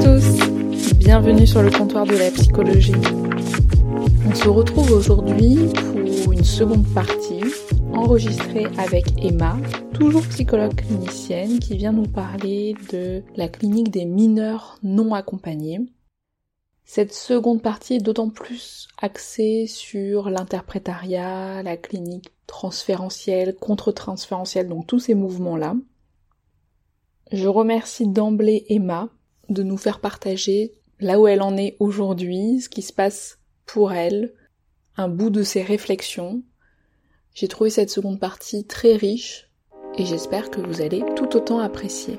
Tous, bienvenue sur le comptoir de la psychologie. On se retrouve aujourd'hui pour une seconde partie enregistrée avec Emma, toujours psychologue clinicienne, qui vient nous parler de la clinique des mineurs non accompagnés. Cette seconde partie est d'autant plus axée sur l'interprétariat, la clinique transférentielle, contre-transférentielle, donc tous ces mouvements-là. Je remercie d'emblée Emma de nous faire partager là où elle en est aujourd'hui, ce qui se passe pour elle, un bout de ses réflexions. J'ai trouvé cette seconde partie très riche et j'espère que vous allez tout autant apprécier.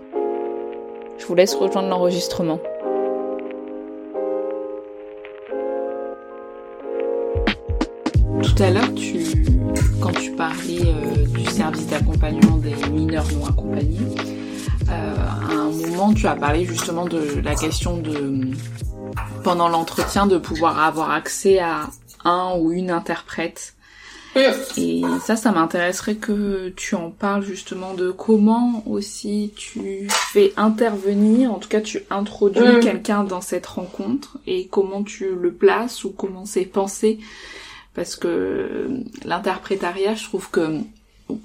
Je vous laisse rejoindre l'enregistrement. Tout à l'heure, tu, quand tu parlais euh, du service d'accompagnement des mineurs non accompagnés, à un moment, tu as parlé justement de la question de, pendant l'entretien, de pouvoir avoir accès à un ou une interprète. Et ça, ça m'intéresserait que tu en parles justement de comment aussi tu fais intervenir, en tout cas tu introduis Mm. quelqu'un dans cette rencontre et comment tu le places ou comment c'est pensé. Parce que l'interprétariat, je trouve que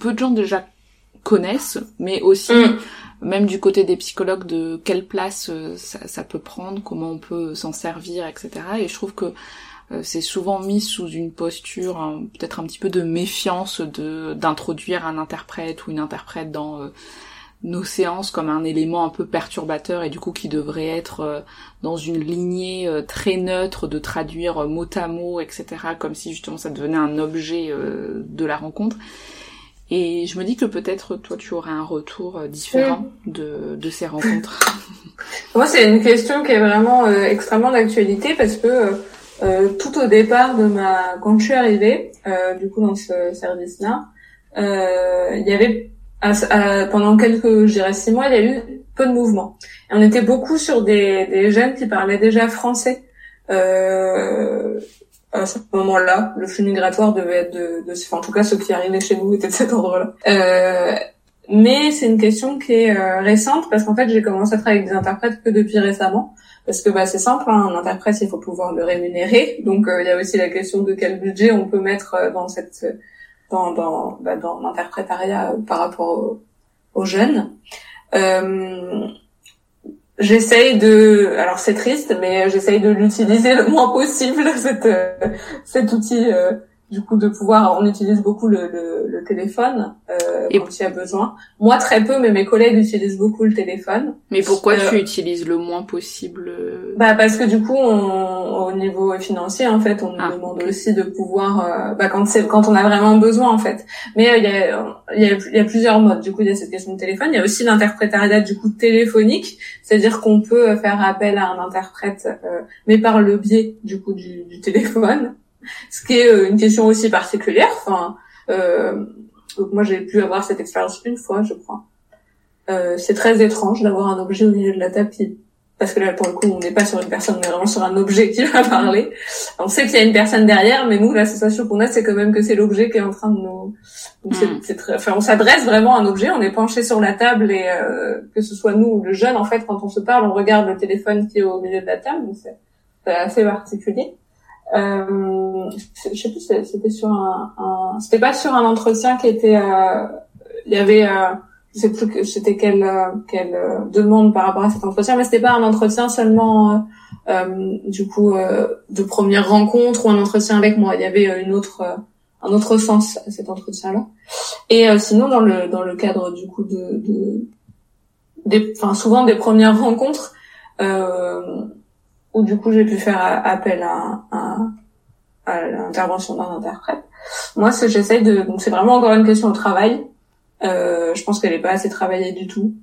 peu de gens déjà connaissent, mais aussi Mm. Même du côté des psychologues de quelle place euh, ça, peut prendre, comment on peut s'en servir, etc. Et je trouve que euh, c'est souvent mis sous une posture peut-être un petit peu de méfiance de d'introduire un interprète ou une interprète dans euh, nos séances comme un élément un peu perturbateur et du coup qui devrait être dans une lignée très neutre de traduire mot à mot, etc. comme si justement ça devenait un objet de la rencontre. Et je me dis que peut-être toi tu aurais un retour euh, différent de, de ces rencontres. Moi, c'est une question qui est vraiment euh, extrêmement d'actualité parce que euh, euh, tout au départ de ma, quand je suis arrivée, euh, du coup dans ce service-là, euh, il y avait à- à- pendant quelques, je dirais six mois, il y a eu peu de mouvement. Et on était beaucoup sur des, des jeunes qui parlaient déjà français. Euh, à ce moment-là, le flux migratoire devait être de, de enfin, en tout cas ceux qui arrivaient chez nous étaient de cet ordre-là. Euh, mais c'est une question qui est euh, récente parce qu'en fait j'ai commencé à travailler avec des interprètes que depuis récemment. Parce que bah c'est simple hein, un interprète il faut pouvoir le rémunérer. Donc euh, il y a aussi la question de quel budget on peut mettre euh, dans cette dans dans bah, dans l'interprétariat euh, par rapport aux, aux jeunes j'essaye de alors c'est triste mais j'essaye de l'utiliser le moins possible cette euh, cet outil euh, du coup de pouvoir on utilise beaucoup le, le, le téléphone euh, Et- quand il y a besoin. Moi très peu mais mes collègues utilisent beaucoup le téléphone. Mais pourquoi Euh, tu utilises le moins possible euh, bah parce que du coup on, au niveau financier en fait on nous Ah, demande aussi de pouvoir euh, bah quand c'est quand on a vraiment besoin en fait. Mais il y a il y a il y a plusieurs modes. Du coup il y a cette question de téléphone. Il y a aussi l'interprétariat du coup téléphonique. C'est-à-dire qu'on peut faire appel à un interprète euh, mais par le biais du coup du, du téléphone ce qui est euh, une question aussi particulière enfin euh, donc moi j'ai pu avoir cette expérience une fois je crois. Euh, c'est très étrange d'avoir un objet au milieu de la table qui parce que là pour le coup on n'est pas sur une personne mais vraiment sur un objet qui va parler. On sait qu'il y a une personne derrière mais nous la sensation qu'on a c'est quand même que c'est l'objet qui est en train de nous donc c'est- Mm. c'est très... enfin on s'adresse vraiment à un objet on est penché sur la table et euh, que ce soit nous ou le jeune en fait quand on se parle on regarde le téléphone qui est au milieu de la table donc c'est c'est assez particulier euh, je sais plus c'était sur un, un... c'était pas sur un entretien qui était euh, il y avait euh, je sais plus c'était quelle euh, quelle euh, demande par rapport à cet entretien mais c'était pas un entretien seulement euh, du coup de première rencontre ou un entretien avec moi. Il y avait une autre un autre sens à cet entretien là et sinon dans le dans le cadre du coup de, de des enfin souvent des premières rencontres euh, où du coup j'ai pu faire appel à, à, à l'intervention d'un interprète. Moi, ce que j'essaye de, donc c'est vraiment encore une question de travail. Euh, je pense qu'elle n'est pas assez travaillée du tout,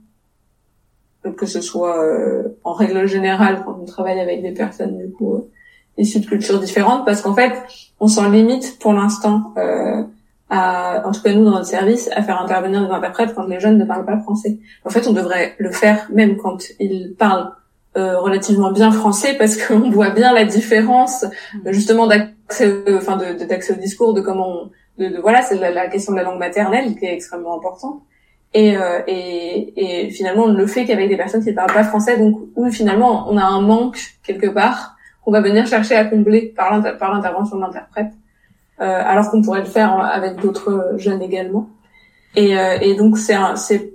que ce soit euh, en règle générale quand on travaille avec des personnes du coup euh, issues de cultures différentes, parce qu'en fait, on s'en limite pour l'instant. Euh, à, en tout cas nous dans notre service, à faire intervenir des interprètes quand les jeunes ne parlent pas français. En fait, on devrait le faire même quand ils parlent euh, relativement bien français parce qu'on voit bien la différence mm. justement d'accès, enfin de, d'accès au discours, de comment, on, de, de, voilà, c'est la, question de la langue maternelle qui est extrêmement importante. Et, euh, et, et, finalement, on ne le fait qu'avec des personnes qui ne parlent pas français, donc où finalement on a un manque quelque part qu'on va venir chercher à combler par l'intervention de l'interprète, euh, alors qu'on pourrait le faire avec d'autres jeunes également. Et, et donc c'est, c'est,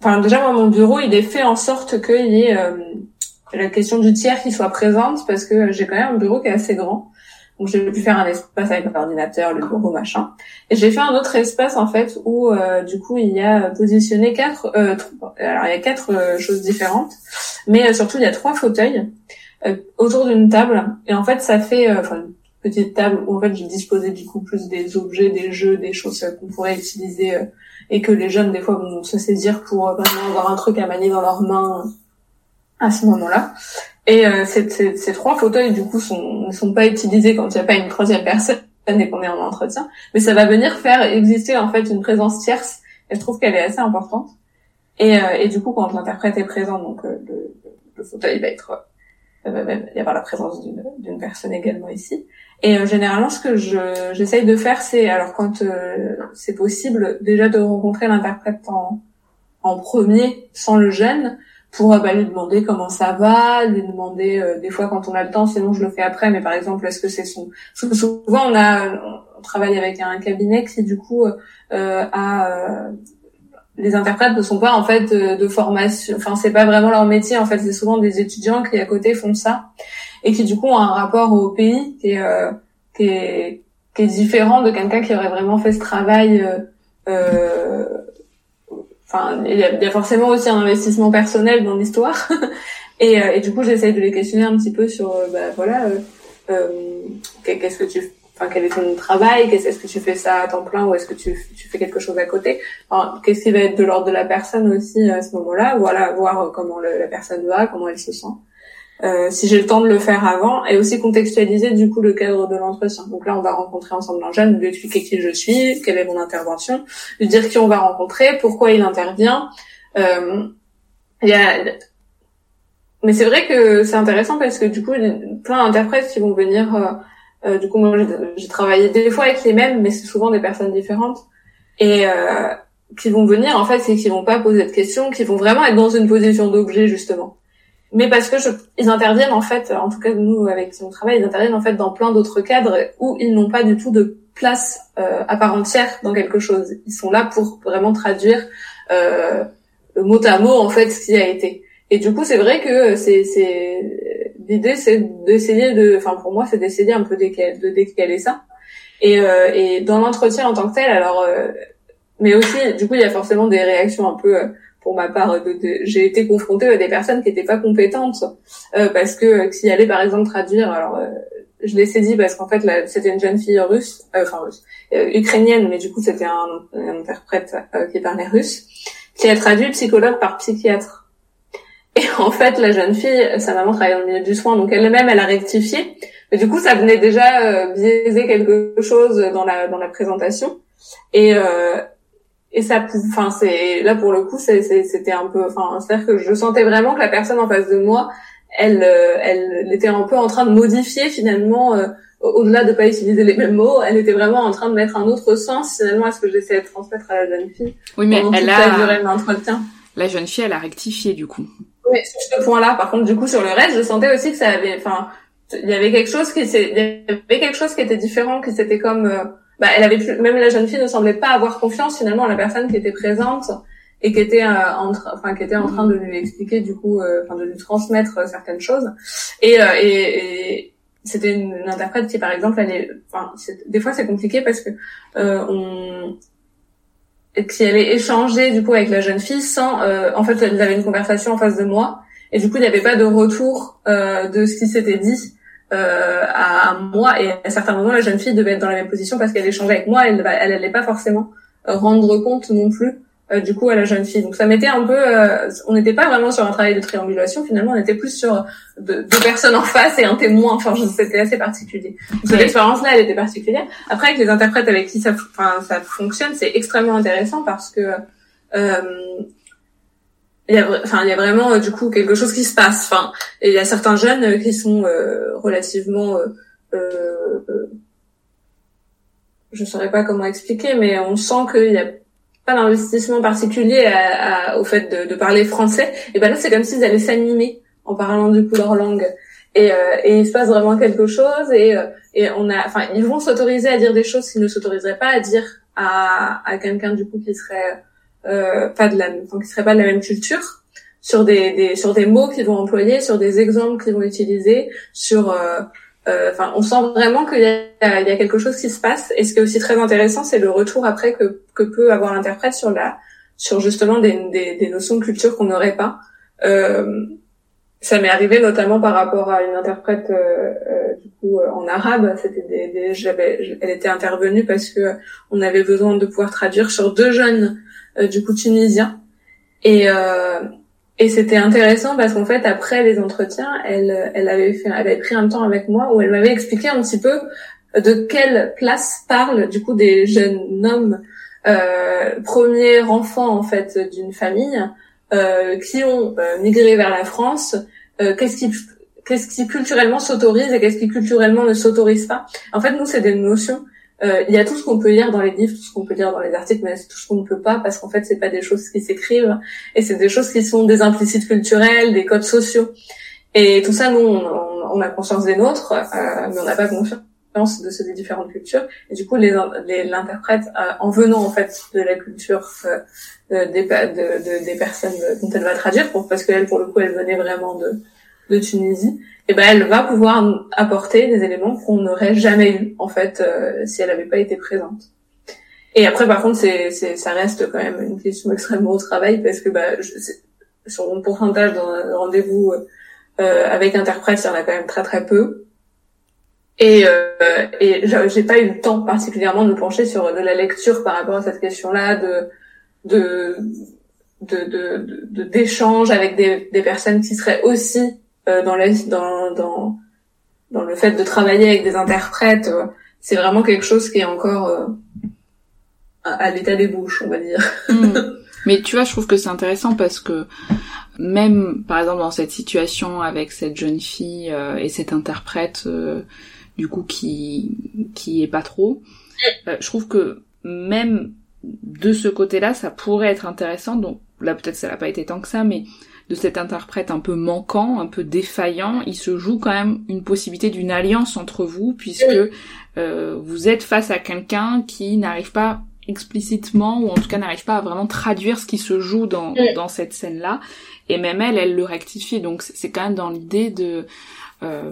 enfin déjà moi mon bureau il est fait en sorte qu'il y ait la question du tiers qui soit présente parce que j'ai quand même un bureau qui est assez grand. Donc j'ai pu faire un espace avec l'ordinateur, le bureau, machin. Et j'ai fait un autre espace en fait où euh, du coup il y a positionné quatre, euh, alors il y a quatre euh, choses différentes, mais surtout il y a trois fauteuils autour d'une table. Et en fait ça fait, enfin une petite table où en fait j'ai disposé du coup plus des objets, des jeux, des choses qu'on pourrait utiliser et que les jeunes des fois vont se saisir pour vraiment avoir un truc à manier dans leurs mains à ce moment-là. Et euh, ces, ces, trois fauteuils, du coup, sont, ne sont pas utilisés quand il n'y a pas une troisième personne et qu'on est en entretien. Mais ça va venir faire exister en fait une présence tierce. Et je trouve qu'elle est assez importante. Et, euh, et du coup, quand l'interprète est présent, donc euh, le, le, fauteuil va être, il va y avoir la présence d'une personne également ici. Et généralement, ce que je j'essaye de faire, c'est alors quand c'est possible, déjà de rencontrer l'interprète en, en premier, sans le gêne, pour euh, bah, lui demander comment ça va, lui demander euh, des fois quand on a le temps, sinon je le fais après, mais par exemple est-ce que c'est son souvent on a on travaille avec un cabinet qui du coup euh, a euh, les interprètes ne sont pas en fait de, formation, enfin c'est pas vraiment leur métier en fait, c'est souvent des étudiants qui à côté font ça et qui du coup ont un rapport au pays qui est qui est, qui est différent de quelqu'un qui aurait vraiment fait ce travail euh, enfin il y, a, forcément aussi un investissement personnel dans l'histoire. Et, euh, et, du coup j'essaye de les questionner un petit peu sur euh, bah voilà euh, qu'est-ce que tu enfin quel est ton travail est-ce que tu fais ça à temps plein ou est-ce que tu, tu fais quelque chose à côté? Enfin, qu'est-ce qui va être de l'ordre de la personne aussi à ce moment-là? Voilà voir comment la personne va comment elle se sent euh, si j'ai le temps de le faire avant, et aussi contextualiser du coup le cadre de l'entretien. Donc là, on va rencontrer ensemble un jeune, lui expliquer qui je suis, quelle est mon intervention, lui dire qui on va rencontrer, pourquoi il intervient. Euh, y a... Mais c'est vrai que c'est intéressant parce que du coup, il y a plein d'interprètes qui vont venir. Euh, euh du coup, moi, j'ai travaillé des fois avec les mêmes, mais c'est souvent des personnes différentes. Et euh, qui vont venir, en fait, c'est qu'ils vont pas poser de questions, qui vont vraiment être dans une position d'objet justement mais parce que je, ils interviennent en fait, en tout cas nous avec qui on travaille, ils interviennent en fait dans plein d'autres cadres où ils n'ont pas du tout de place euh, à part entière dans quelque chose. Ils sont là pour vraiment traduire euh, mot à mot en fait ce qui a été. Et du coup, c'est vrai que c'est, c'est l'idée, c'est d'essayer de, enfin pour moi, c'est d'essayer un peu de décaler ça. Et, euh, et dans l'entretien en tant que tel, alors, euh, mais aussi, du coup, il y a forcément des réactions un peu euh, pour ma part, j'ai été confrontée à des personnes qui n'étaient pas compétentes euh, parce que euh, s'il allait par exemple traduire, alors euh, je l'ai saisi parce qu'en fait c'était une jeune fille russe, euh, enfin russe, ukrainienne, mais du coup c'était un, interprète qui parlait russe, qui a traduit psychologue par psychiatre. Et en fait la jeune fille, sa maman travaillait dans le milieu du soin, donc elle-même elle a rectifié, mais du coup ça venait déjà biaiser quelque chose dans la dans la présentation. Et, euh, et ça enfin c'est là pour le coup c'était un peu enfin c'est à dire que je sentais vraiment que la personne en face de moi elle euh, elle était un peu en train de modifier finalement euh, au-delà de pas utiliser les mêmes mots elle était vraiment en train de mettre un autre sens finalement à ce que j'essayais de transmettre à la jeune fille. Oui mais elle a l'entretien. la jeune fille elle a rectifié du coup. Oui sur ce point là par contre du coup sur le reste je sentais aussi que ça avait enfin il y avait quelque chose qui il y avait quelque chose qui était différent qui c'était comme euh, bah, elle avait plus, même la jeune fille ne semblait pas avoir confiance finalement à la personne qui était présente et qui était euh, en enfin qui était en train de lui expliquer du coup, euh, enfin de lui transmettre euh, certaines choses. Et, et, et c'était une, interprète qui par exemple, elle est, enfin des fois c'est compliqué parce que on qui allait échanger du coup avec la jeune fille sans, en fait, elle avait une conversation en face de moi Et du coup, il n'y avait pas de retour euh, de ce qui s'était dit euh, à, moi. Et à certains moments, la jeune fille devait être dans la même position parce qu'elle échangeait avec moi. Elle, elle allait pas forcément rendre compte non plus euh, du coup à la jeune fille. Donc ça mettait un peu, euh, on n'était pas vraiment sur un travail de triangulation. Finalement, on était plus sur deux, personnes en face et un témoin. Enfin, c'était assez particulier. cette expérience-là, elle était particulière. Après, avec les interprètes avec qui ça, enfin, ça fonctionne, c'est extrêmement intéressant parce que euh, il y a, enfin, il y a vraiment du coup quelque chose qui se passe. Enfin, et il y a certains jeunes qui sont relativement euh, je saurais pas comment expliquer, mais on sent qu'il y a pas d'investissement particulier au fait de, parler français. Et ben là, c'est comme s'ils allaient s'animer en parlant du coup leur langue. Et, euh, et il se passe vraiment quelque chose. Et, euh, et on a, enfin, ils vont s'autoriser à dire des choses qu'ils ne s'autoriseraient pas à dire à, à quelqu'un du coup qui serait euh, pas de la, enfin, qui serait pas de la même culture sur des, des sur des mots qu'ils vont employer, sur des exemples qu'ils vont utiliser, sur euh, euh, enfin, on sent vraiment qu'il y, a, quelque chose qui se passe. Et ce qui est aussi très intéressant, c'est le retour après que, que peut avoir l'interprète sur la, sur justement des, des, des notions de culture qu'on n'aurait pas. Euh, ça m'est arrivé notamment par rapport à une interprète euh, euh du coup en arabe. C'était des, des j'avais, elle était intervenue parce que on avait besoin de pouvoir traduire sur deux jeunes du coup tunisiens. Et et c'était intéressant parce qu'en fait, après les entretiens, elle, elle avait fait, elle avait pris un temps avec moi où elle m'avait expliqué un petit peu de quelle place parle du coup des jeunes hommes, euh, premier enfant en fait d'une famille, euh, qui ont euh, migré vers la France. Euh, qu'est-ce qui qu'est-ce qui culturellement s'autorise et qu'est-ce qui culturellement ne s'autorise pas. En fait, nous, c'est des notions euh, il y a tout ce qu'on peut lire dans les livres, tout ce qu'on peut lire dans les articles, mais tout ce qu'on ne peut pas parce qu'en fait, c'est pas des choses qui s'écrivent et c'est des choses qui sont des implicites culturels, des codes sociaux. Et tout ça, nous, on, a conscience des nôtres, euh, mais on n'a pas conscience de ceux des différentes cultures. Et du coup, les, les l'interprète euh, en venant en fait de la culture des, de, des personnes dont elle va traduire, pour, parce qu'elle, pour le coup, elle venait vraiment de, de Tunisie et eh ben elle va pouvoir apporter des éléments qu'on n'aurait jamais eu en fait euh, si elle n'avait pas été présente. Et après par contre c'est c'est ça reste quand même une question extrêmement au travail parce que bah je, sur mon pourcentage d'un rendez-vous euh, euh, avec interprète il y en a quand même très très peu. Et, euh, et j'ai pas eu le temps particulièrement de me pencher sur de la lecture par rapport à cette question-là, de de de d'échanges de, avec des, des personnes qui seraient aussi euh, dans, dans, dans, dans le fait de travailler avec des interprètes, euh, c'est vraiment quelque chose qui est encore euh, à, l'état des bouches, on va dire. Hmm. Mais tu vois, je trouve que c'est intéressant parce que même, par exemple, dans cette situation avec cette jeune fille et cet interprète, du coup, qui qui est pas trop, je trouve que même de ce côté-là, ça pourrait être intéressant. Donc là, peut-être ça n'a pas été tant que ça, mais de cet interprète un peu manquant, un peu défaillant, il se joue quand même une possibilité d'une alliance entre vous, puisque euh, vous êtes face à quelqu'un qui n'arrive pas explicitement, ou en tout cas n'arrive pas à vraiment traduire ce qui se joue dans, dans cette scène-là. Et même elle, elle le rectifie. Donc c'est quand même dans l'idée de euh,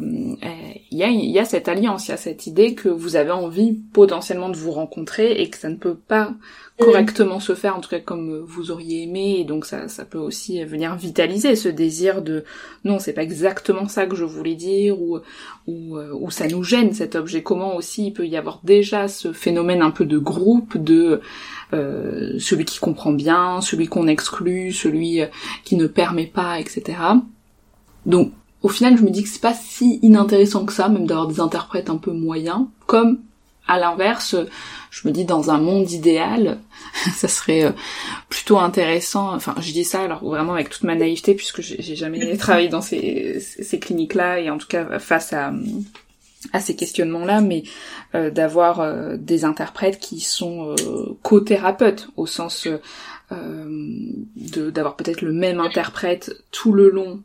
il y, a, y a cette alliance, il y a cette idée que vous avez envie potentiellement de vous rencontrer et que ça ne peut pas correctement se faire, en tout cas comme vous auriez aimé, et donc ça, ça peut aussi venir vitaliser ce désir de non, c'est pas exactement ça que je voulais dire, ou, ou, euh, ça nous gêne cet objet. Comment aussi il peut y avoir déjà ce phénomène un peu de groupe, de euh, celui qui comprend bien, celui qu'on exclut, celui qui ne permet pas, etc. Donc au final, je me dis que c'est pas si inintéressant que ça, même d'avoir des interprètes un peu moyens, comme à l'inverse, je me dis dans un monde idéal, ça serait euh, plutôt intéressant. Enfin, je dis ça alors vraiment avec toute ma naïveté puisque j'ai jamais travaillé dans ces, cliniques-là et en tout cas face à ces questionnements-là, mais euh, d'avoir euh, des interprètes qui sont co-thérapeutes au sens d'avoir peut-être le même interprète tout le long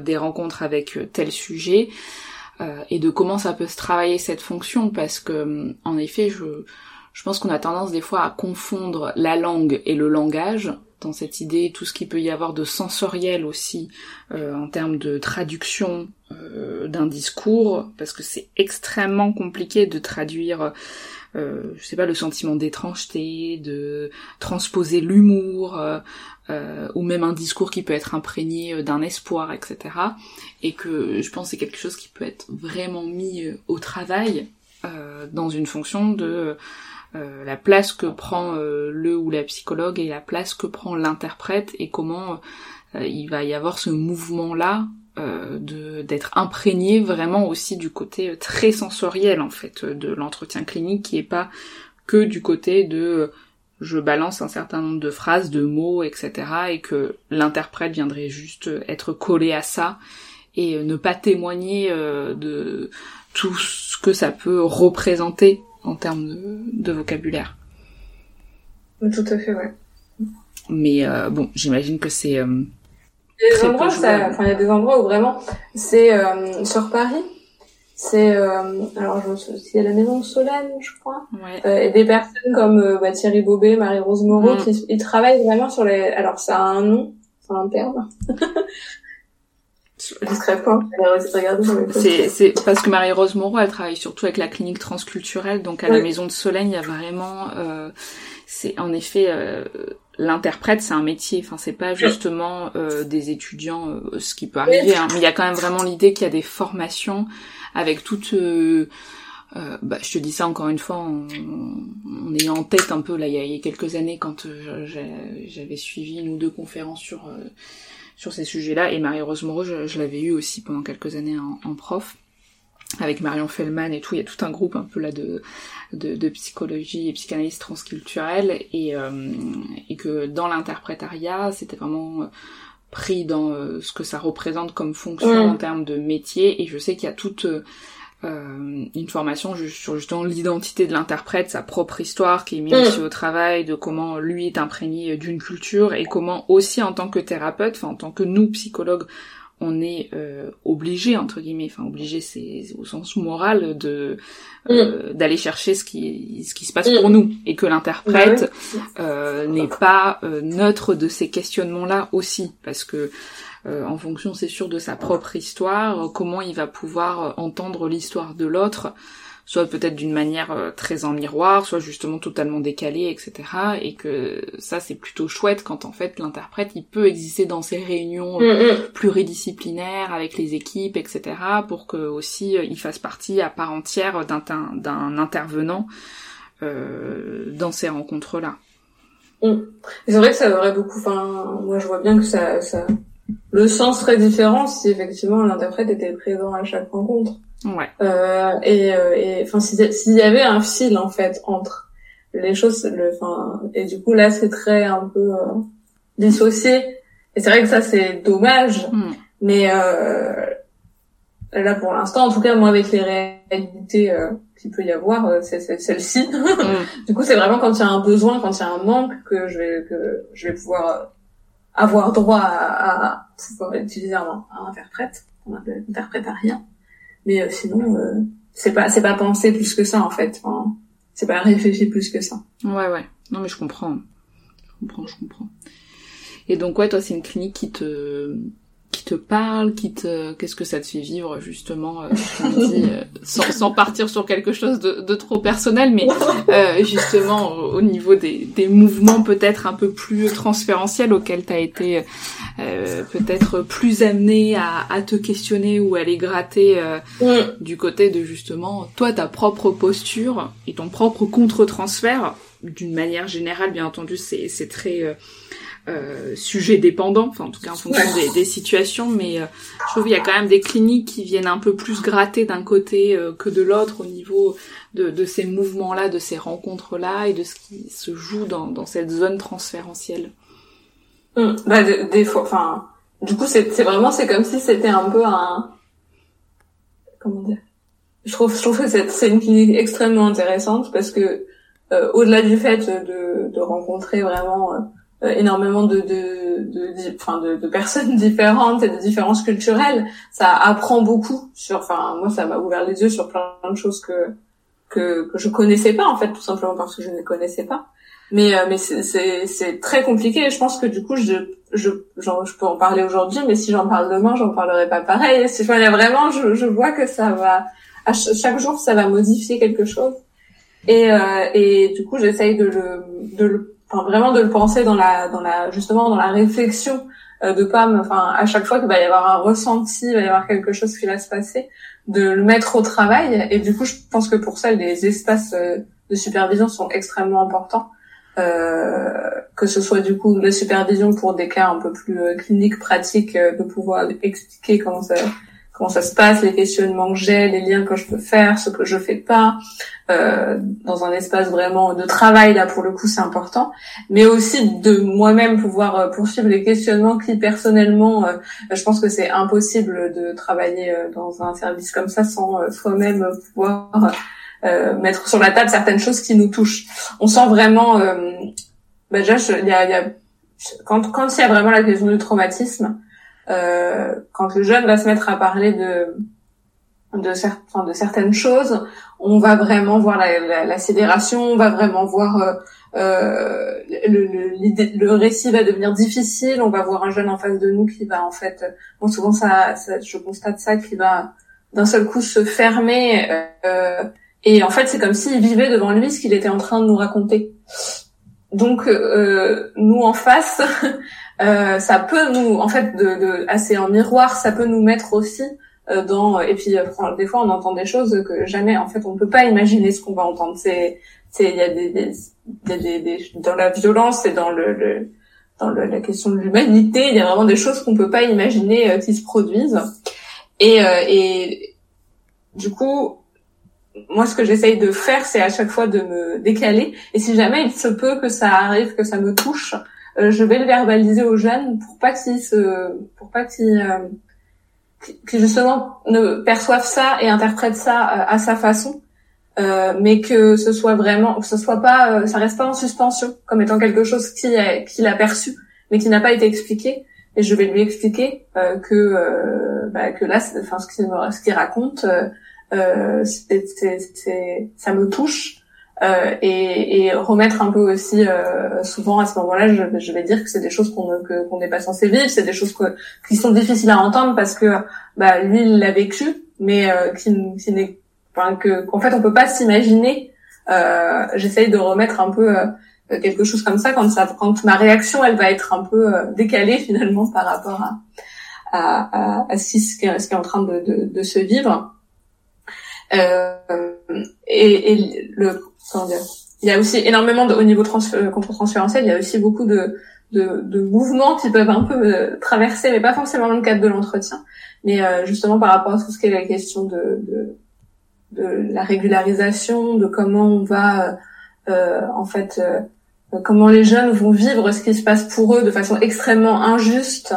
des rencontres avec tel sujet et de comment ça peut se travailler cette fonction parce que en effet je je pense qu'on a tendance des fois à confondre la langue et le langage dans cette idée, tout ce qu'il peut y avoir de sensoriel aussi euh, en termes de traduction euh, d'un discours, parce que c'est extrêmement compliqué de traduire, euh, je sais pas, le sentiment d'étrangeté, de transposer l'humour, euh, ou même un discours qui peut être imprégné d'un espoir, etc. Et que je pense que c'est quelque chose qui peut être vraiment mis au travail dans une fonction de euh, la place que prend euh, le ou la psychologue et la place que prend l'interprète et comment euh, il va y avoir ce mouvement-là de d'être imprégné vraiment aussi du côté très sensoriel en fait de l'entretien clinique qui est pas que du côté de je balance un certain nombre de phrases, de mots, etc. et que l'interprète viendrait juste être collé à ça et ne pas témoigner de tout ce que ça peut représenter en termes de, vocabulaire. Tout à fait, ouais. Mais euh, bon, j'imagine que c'est. Euh, il y a des endroits, enfin, il y a des endroits où vraiment, c'est euh, sur Paris. C'est alors je y a la maison de Solène, je crois, ouais. et des personnes comme bah, Thierry Bobet, Marie-Rose Moreau, mm. qui ils travaillent vraiment sur les. Alors ça a un nom, c'est un terme. C'est parce que Marie-Rose Moreau, elle travaille surtout avec la clinique transculturelle, donc à la Maison de Soleil, il y a vraiment, euh, c'est en effet euh, l'interprète, c'est un métier. Enfin, c'est pas justement euh, des étudiants, euh, ce qui peut arriver, hein, mais il y a quand même vraiment l'idée qu'il y a des formations avec toute euh, euh, bah, je te dis ça encore une fois en, en, ayant en tête un peu là il y a, il y a quelques années quand j'avais suivi une ou deux conférences sur sur ces sujets-là. Et Marie-Rose Moreau, je, l'avais eu aussi pendant quelques années en, prof avec Marion Fellman et tout, il y a tout un groupe un peu là de, de, psychologie et psychanalyse transculturelle et, euh, et que dans l'interprétariat, c'était vraiment pris dans euh, ce que ça représente comme fonction en termes de métier. Et je sais qu'il y a toute euh, une formation sur justement l'identité de l'interprète, sa propre histoire qui est mise aussi au travail, de comment lui est imprégné d'une culture et comment aussi en tant que thérapeute, enfin en tant que nous psychologues, on est euh, obligé entre guillemets, enfin obligé c'est au sens moral de euh, mm. d'aller chercher ce qui ce qui se passe mm. pour nous et que l'interprète bah n'est pas neutre de ces questionnements là aussi parce que euh, en fonction, c'est sûr, de sa propre histoire, euh, comment il va pouvoir euh, entendre l'histoire de l'autre, soit peut-être d'une manière très en miroir, soit justement totalement décalée, etc. Et que ça, c'est plutôt chouette quand en fait l'interprète, il peut exister dans ces réunions mm. pluridisciplinaires avec les équipes, etc. pour que aussi il fasse partie à part entière d'un intervenant euh, dans ces rencontres-là. Mm. C'est vrai que ça aurait beaucoup. Enfin, moi, je vois bien que ça, ça, le sens serait différent si effectivement l'interprète était présent à chaque rencontre. Ouais. Euh, et euh, et enfin s'il y avait un fil en fait entre les choses, le enfin et du coup là c'est très un peu euh, dissocié. Et c'est vrai que ça c'est dommage, mm. mais euh, là pour l'instant en tout cas moi avec les réalités euh, qu'il peut y avoir euh, c'est celle-ci. Mm. du coup c'est vraiment quand il y a un besoin, quand il y a un manque que je vais que je vais pouvoir avoir droit à, à pouvoir utiliser un, un interprète, un interprète à rien. Mais euh, sinon, euh, c'est pas c'est pas pensé plus que ça en fait. C'est pas réfléchi plus que ça. Ouais ouais. Non mais je comprends. Je comprends, je comprends. Et donc ouais, toi c'est une clinique qui te qui te parle, qui te, qu'est-ce que ça te fait vivre justement, euh, euh, sans, sans, partir sur quelque chose de, de trop personnel, mais euh, justement au, niveau des, des mouvements peut-être un peu plus transférentiels auxquels tu as été euh, peut-être plus amené à, à, te questionner ou à les gratter du côté de justement toi ta propre posture et ton propre contre-transfert d'une manière générale, bien entendu, c'est, c'est très euh, sujet dépendant, enfin en tout cas en fonction des, situations, mais euh, je trouve qu'il y a quand même des cliniques qui viennent un peu plus gratter d'un côté euh, que de l'autre au niveau de, de ces mouvements-là, de ces rencontres-là et de ce qui se joue dans, dans cette zone transférentielle. Bah, des fois, enfin, du coup c'est vraiment c'est comme si c'était un peu un comment dire? Je trouve je trouve que c'est une clinique extrêmement intéressante parce que au-delà du fait de, de rencontrer vraiment euh, énormément de de de, enfin, de, de, personnes différentes et de différences culturelles ça apprend beaucoup sur enfin moi ça m'a ouvert les yeux sur plein de choses que que que je connaissais pas en fait tout simplement parce que je ne connaissais pas mais mais c'est très compliqué. Je pense que du coup, je je genre, je peux en parler aujourd'hui, mais si j'en parle demain, j'en parlerai pas pareil. Si, enfin, vraiment, je, je vois que ça va à chaque jour, ça va modifier quelque chose. Et, euh, et du coup, j'essaye de le, de le, vraiment de le penser dans la, dans la, justement dans la réflexion, euh, de pas, enfin, à chaque fois qu'il va y avoir un ressenti, il va y avoir quelque chose qui va se passer, de le mettre au travail. Et du coup, je pense que pour ça, les espaces euh, de supervision sont extrêmement importants. Euh, que ce soit du coup la supervision pour des cas un peu plus euh, cliniques, pratiques, de pouvoir expliquer comment ça comment ça se passe, les questionnements que j'ai, les liens que je peux faire, ce que je fais pas, euh, dans un espace vraiment de travail là pour le coup c'est important, mais aussi de moi-même pouvoir euh, poursuivre les questionnements qui personnellement, euh, je pense que c'est impossible de travailler euh, dans un service comme ça sans soi-même pouvoir mettre sur la table certaines choses qui nous touchent. On sent vraiment, bah déjà il y a, y a quand quand il y a vraiment la question du traumatisme euh, quand le jeune va se mettre à parler de de, de certaines choses, on va vraiment voir la, la, la sidération, on va vraiment voir euh, euh le, le, le, récit va devenir difficile, on va voir un jeune en face de nous qui va en fait, bon souvent ça, ça je constate ça, qui va d'un seul coup se fermer euh, et en fait c'est comme s'il vivait devant lui ce qu'il était en train de nous raconter. Donc euh, nous en face, euh, ça peut nous, en fait, de, de, assez en miroir, ça peut nous mettre aussi euh, dans. Et puis, euh, des fois, on entend des choses que jamais, en fait, on peut pas imaginer ce qu'on va entendre. C'est, c'est, il y a des, des, des, des, dans la violence et dans le, le dans le, la question de l'humanité, il y a vraiment des choses qu'on peut pas imaginer euh, qui se produisent. Et, et du coup, moi, ce que j'essaye de faire, c'est à chaque fois de me décaler. Et si jamais il se peut que ça arrive, que ça me touche, euh, je vais le verbaliser aux jeunes pour pas qu'ils se, pour pas qu'ils, euh, justement ne perçoivent ça et interprètent ça euh, à sa façon, mais que ce soit vraiment, que ce soit pas, ça reste pas en suspension comme étant quelque chose qu'il a, qu'il a perçu, mais qui n'a pas été expliqué. Et je vais lui expliquer que, bah, que là, enfin ce qu'il ce qu'il raconte, c'est, c'est, ça me touche euh, et, et, remettre un peu aussi euh, souvent à ce moment-là, je, je, vais dire que c'est des choses qu'on qu'on n'est pas censé vivre, c'est des choses que, qui sont difficiles à entendre parce que bah, lui il l'a vécu, mais euh, qui, qui n'est enfin, que qu'en fait on peut pas s'imaginer. Euh, J'essaye de remettre un peu euh, quelque chose comme ça quand ça quand ma réaction elle va être un peu décalée finalement par rapport à à, à, à ce, qui, ce, qui est, en train de, de, de se vivre. Euh, et, et le il y a aussi énormément de, au niveau euh, contre-transférentiel, il y a aussi beaucoup de, de, de, mouvements qui peuvent un peu euh, traverser, mais pas forcément dans le cadre de l'entretien, mais euh, justement par rapport à tout ce qui est la question de, de, de la régularisation, de comment on va en fait comment les jeunes vont vivre ce qui se passe pour eux de façon extrêmement injuste.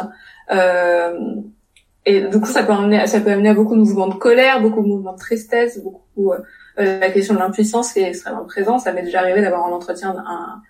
et du coup, ça peut amener, ça peut amener à beaucoup de mouvements de colère, beaucoup de mouvements de tristesse, beaucoup euh, la question de l'impuissance qui est extrêmement présente. Ça m'est déjà arrivé d'avoir en entretien un,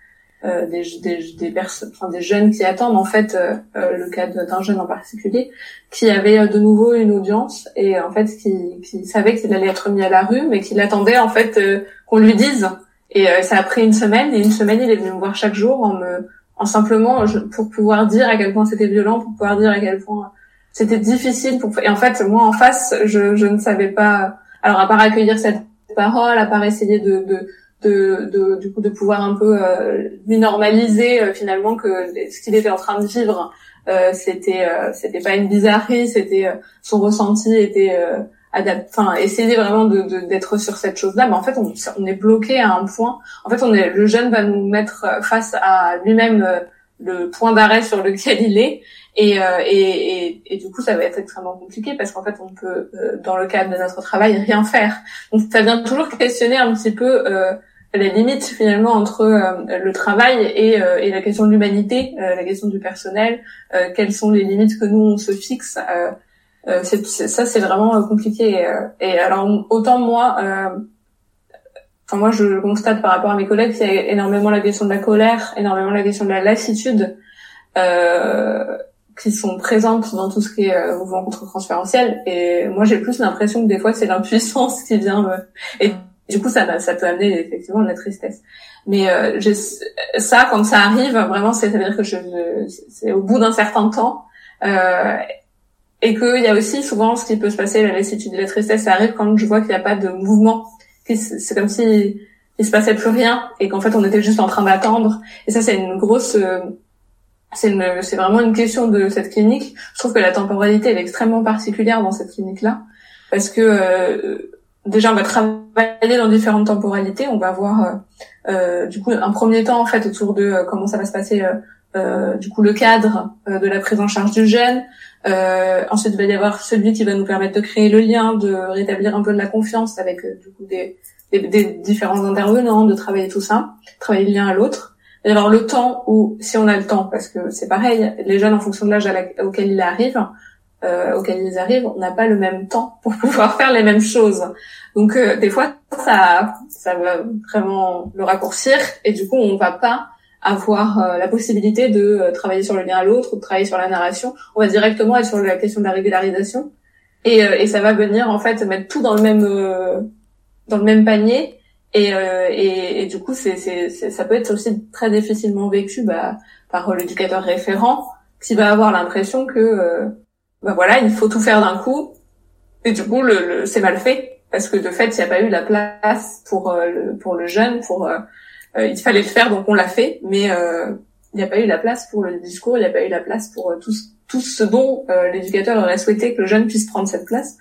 euh, des, des, des, enfin, des jeunes qui attendent en fait euh, euh le cas d'un jeune en particulier qui avait euh, de nouveau une audience et en fait qui, qui savait qu'il allait être mis à la rue mais qu'il attendait en fait qu'on lui dise et ça a pris une semaine et une semaine il est venu me voir chaque jour en me en simplement pour pouvoir dire à quel point c'était violent pour pouvoir dire à quel point c'était difficile pour et en fait moi en face je, je ne savais pas alors à part accueillir cette parole, à part essayer de, de de, de, du coup de pouvoir un peu euh, lui normaliser euh, finalement que ce qu'il était en train de vivre euh, c'était euh, c'était pas une bizarrerie c'était euh, son ressenti était enfin essayer vraiment de d'être sur cette chose là mais en fait on, on est bloqué à un point. En fait on est le jeune va nous mettre face à lui-même le point d'arrêt sur lequel il est et, euh, et, et, et, du coup, ça va être extrêmement compliqué parce qu'en fait, on peut, euh, dans le cadre de notre travail, rien faire. Donc, ça vient toujours questionner un petit peu euh, les limites finalement entre euh, le travail et, et, la question de l'humanité, la question du personnel. quelles sont les limites que nous on se fixe c'est, Ça, c'est vraiment compliqué. Et, alors, autant moi. Enfin, moi, je constate par rapport à mes collègues qu'il y a énormément la question de la colère, énormément la question de la lassitude. Euh, qui sont présentes dans tout ce qui est euh, mouvement contre-transférentiel. Et moi, j'ai plus l'impression que des fois, c'est l'impuissance qui vient me... Et du coup, ça, ça peut amener effectivement de la tristesse. Mais euh, ça, quand ça arrive, vraiment, c'est-à-dire que c'est au bout d'un certain temps. Euh, et qu'il y a aussi souvent ce qui peut se passer, la lassitude et la tristesse, ça arrive quand je vois qu'il n'y a pas de mouvement. C'est comme si il se passait plus rien et qu'en fait on était juste en train d'attendre. Et ça, c'est une grosse, euh, c'est vraiment une question de cette clinique. Je trouve que la temporalité elle est extrêmement particulière dans cette clinique-là parce que euh, déjà on va travailler dans différentes temporalités. On va voir euh, euh, du coup un premier temps en fait autour de euh, comment ça va se passer. du coup le cadre de la prise en charge du jeune. ensuite il va y avoir celui qui va nous permettre de créer le lien, de rétablir un peu de la confiance avec du coup des, des, des, différents intervenants, de travailler tout ça, travailler le lien à l'autre. Et alors le temps où, si on a le temps, parce que c'est pareil, les jeunes en fonction de l'âge auquel ils arrivent, euh, auquel ils arrivent, on n'a pas le même temps pour pouvoir faire les mêmes choses. Donc euh, des fois, ça, ça va vraiment le raccourcir et du coup, on va pas avoir euh, la possibilité de euh, travailler sur le lien à l'autre ou de travailler sur la narration. On va directement être sur la question de la régularisation et, et ça va venir en fait mettre tout dans le même dans le même panier et, et, et, du coup, c'est, c'est, ça peut être aussi très difficilement vécu bah, par l'éducateur référent qui va avoir l'impression que bah voilà, il faut tout faire d'un coup. Et du coup, le, le c'est mal fait. Parce que de fait, il n'y a pas eu la place pour euh, le, pour le jeune, pour euh, euh, il fallait le faire, donc on l'a fait, mais il n'y a pas eu la place pour le discours, il n'y a pas eu la place pour tout, tout ce dont l'éducateur aurait souhaité que le jeune puisse prendre cette place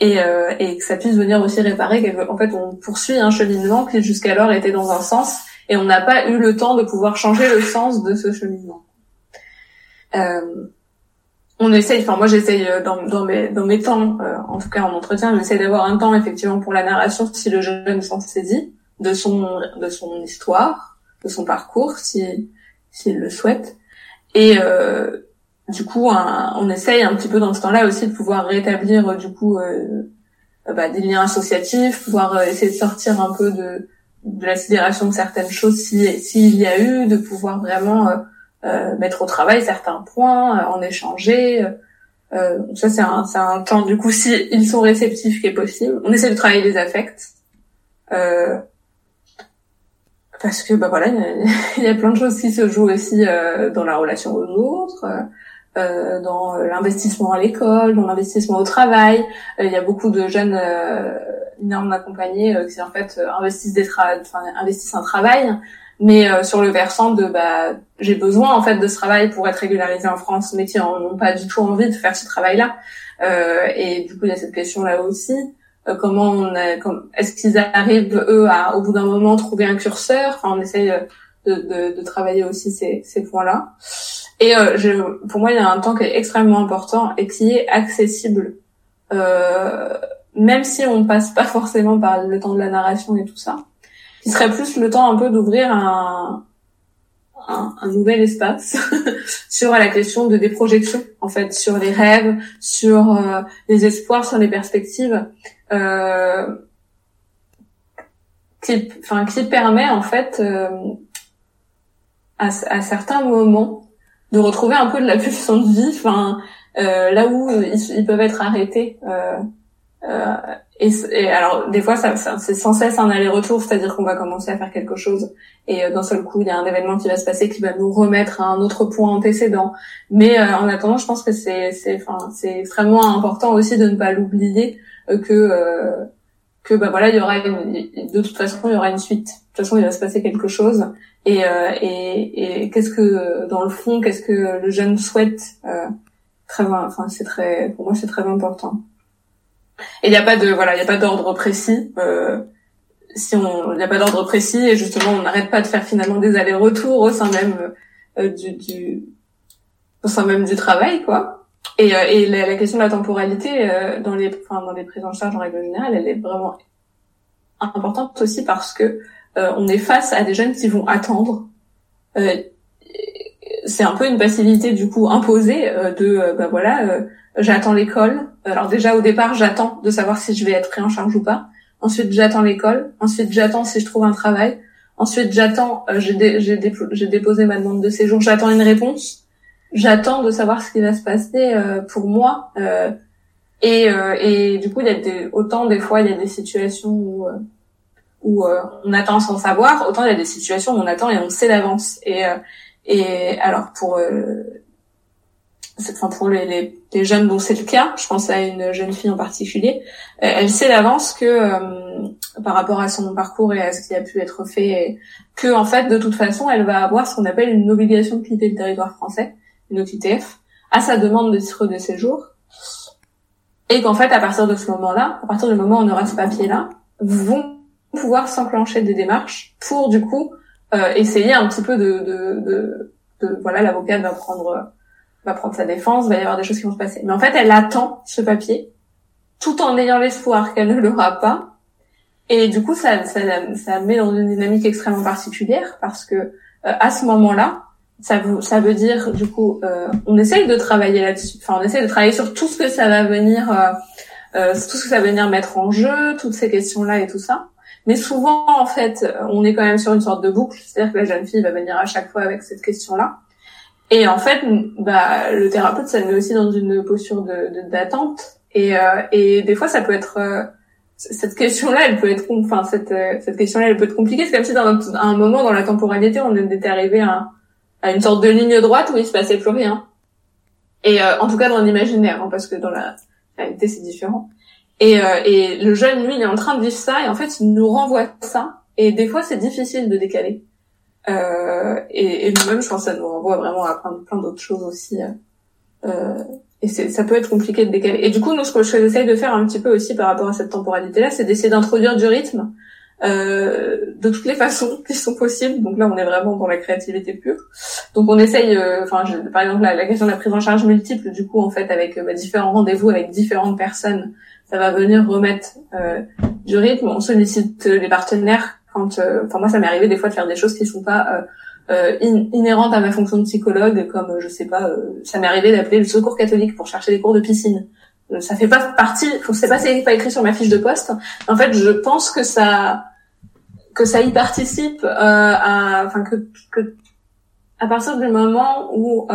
et, et que ça puisse venir aussi réparer. En fait, on poursuit un cheminement qui jusqu'alors était dans un sens et on n'a pas eu le temps de pouvoir changer le sens de ce cheminement. Euh, on essaye, enfin moi j'essaye euh, dans, dans, mes, dans mes temps, euh, en tout cas en entretien, j'essaie d'avoir un temps effectivement pour la narration si le jeune s'en saisit de son de son histoire, de son parcours si s'il le souhaite. Et euh, du coup, on essaye un petit peu dans ce temps-là aussi de pouvoir rétablir du coup bah, des liens associatifs, pouvoir essayer de sortir un peu de de la sidération de certaines choses si s'il y a eu, de pouvoir vraiment euh, mettre au travail certains points, euh, en échanger. Euh, ça c'est un, un temps du coup si ils sont réceptifs qui est possible. On essaie de travailler les affects. parce que bah voilà, il y, a, plein de choses qui se jouent aussi dans la relation aux autres, euh, dans l'investissement à l'école, dans l'investissement au travail. Il y a beaucoup de jeunes euh, énormes accompagnés qui en fait investissent des enfin, investissent un travail. Mais euh, sur le versant de bah j'ai besoin en fait de ce travail pour être régularisé en France mais qui n'ont pas du tout envie de faire ce travail là euh, et du coup il y a cette question là aussi. Euh, comment est-ce qu'ils arrivent eux à au bout d'un moment trouver un curseur? Enfin on essaye de, de, travailler aussi ces, ces points là et euh, je, pour moi il y a un temps qui est extrêmement important et qui est accessible. Même si on passe pas forcément par le temps de la narration et tout ça qui serait plus le temps un peu d'ouvrir un, un, un, nouvel espace sur la question de des projections en fait sur les rêves sur euh, les espoirs sur les perspectives euh, qui enfin qui permet en fait euh, à, à, certains moments de retrouver un peu de la pulsion de vie enfin euh, là où ils, ils, peuvent être arrêtés euh, et, et, alors des fois ça, ça c'est sans cesse un aller-retour, c'est-à-dire qu'on va commencer à faire quelque chose et euh, d'un seul coup il y a un événement qui va se passer qui va nous remettre à un autre point antécédent. Mais euh, en attendant, je pense que c'est enfin c'est extrêmement important aussi de ne pas l'oublier euh, que euh, que bah voilà il y aura une, de toute façon il y aura une suite. De toute façon il va se passer quelque chose et et, et qu'est-ce que dans le fond qu'est-ce que le jeune souhaite très enfin c'est très pour moi c'est très important. Et il n'y a pas de voilà, il y a pas d'ordre précis. Euh, si on, il n'y a pas d'ordre précis et justement on n'arrête pas de faire finalement des allers-retours au sein même euh, du, du, au sein même du travail quoi. Et, euh, et la, question de la temporalité euh, dans les enfin, dans les prises en charge en règle générale, elle est vraiment importante aussi parce que euh, on est face à des jeunes qui vont attendre. c'est un peu une passivité du coup imposée de bah voilà j'attends l'école. Alors déjà au départ, j'attends de savoir si je vais être pris en charge ou pas. Ensuite, j'attends l'école. Ensuite, j'attends si je trouve un travail. Ensuite, j'attends, euh, j'ai déposé ma demande de séjour, j'attends une réponse. J'attends de savoir ce qui va se passer euh, pour moi. Euh, et, et, du coup, il y a des, autant des fois, il y a des situations où où on attend sans savoir, autant il y a des situations où on attend et on sait d'avance. Et et alors pour enfin pour les, les, jeunes dont c'est le cas, je pense à une jeune fille en particulier, elle sait d'avance que par rapport à son parcours et à ce qui a pu être fait, que en fait de toute façon elle va avoir ce qu'on appelle une obligation de quitter le territoire français, une OQTF, à sa demande de titre de séjour, et qu'en fait à partir de ce moment-là, à partir du moment où on aura ce papier-là, vont pouvoir s'enclencher des démarches pour du coup euh, essayer un petit peu de, de, de, de voilà l'avocat va prendre va prendre sa défense, va y avoir des choses qui vont se passer. Mais en fait, elle attend ce papier tout en ayant l'espoir qu'elle ne l'aura pas et du coup, ça, ça, ça met dans une dynamique extrêmement particulière parce que euh, à ce moment-là, ça, veut, ça veut dire du coup, euh, on essaye de travailler là-dessus. Enfin, on essaye de travailler sur tout ce que ça va venir, euh, euh, tout ce que ça va venir mettre en jeu, toutes ces questions-là et tout ça. Mais souvent, en fait, on est quand même sur une sorte de boucle, c'est-à-dire que la jeune fille va venir à chaque fois avec cette question-là. Et en fait, bah, le thérapeute, ça le met aussi dans une posture de d'attente. et, euh, et des fois, ça peut être cette question-là, elle peut être, enfin cette euh, cette question-là, elle peut être compliquée. C'est comme si dans un, à un moment dans la temporalité, on était arrivé à, à une sorte de ligne droite où il se passait plus rien. Et euh, en tout cas dans l'imaginaire, hein, parce que dans la réalité c'est différent. Et, euh, et le jeune, lui, il est en train de vivre ça, et en fait, il nous renvoie ça. Et des fois, c'est difficile de décaler. Euh, et, et nous-mêmes, je pense ça nous renvoie vraiment à plein, plein d'autres choses aussi. Euh, et ça peut être compliqué de décaler. Et du coup, nous, ce que j'essaye de faire un petit peu aussi par rapport à cette temporalité-là, c'est d'essayer d'introduire du rythme euh, de toutes les façons qui sont possibles. Donc là, on est vraiment dans la créativité pure. Donc on essaye, euh, enfin, par exemple, la, question de la prise en charge multiple, du coup, en fait, avec bah, différents rendez-vous avec différentes personnes, ça va venir remettre euh, du rythme. On sollicite les partenaires quand, euh, enfin moi, ça m'est arrivé des fois de faire des choses qui sont pas euh, euh, inhérente à ma fonction de psychologue, comme je sais pas, euh, ça m'est arrivé d'appeler le secours catholique pour chercher des cours de piscine. Euh, ça fait pas partie, sais pas c'est pas écrit sur ma fiche de poste. En fait, je pense que ça que ça y participe, euh, à, enfin que, que à partir du moment où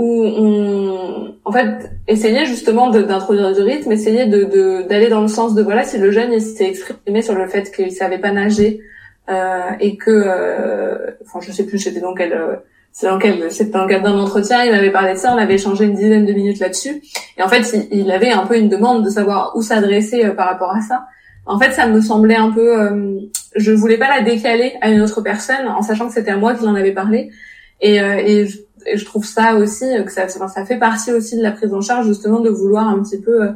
où on, en fait, essayer justement d'introduire du rythme, essayer de d'aller dans le sens de voilà, si le jeune il s'est exprimé sur le fait qu'il savait pas nager, euh, et que, euh, enfin, je sais plus, c'était dans quel euh, c'est dans quel c'est dans le cadre d'un entretien, il m'avait parlé de ça, on avait échangé une dizaine de minutes là-dessus, et en fait, il, avait un peu une demande de savoir où s'adresser par rapport à ça. En fait, ça me semblait un peu, euh, je voulais pas la décaler à une autre personne, en sachant que c'était à moi qui en avait parlé, et, et, je, et, je, trouve ça aussi que ça, ça fait partie aussi de la prise en charge justement de vouloir un petit peu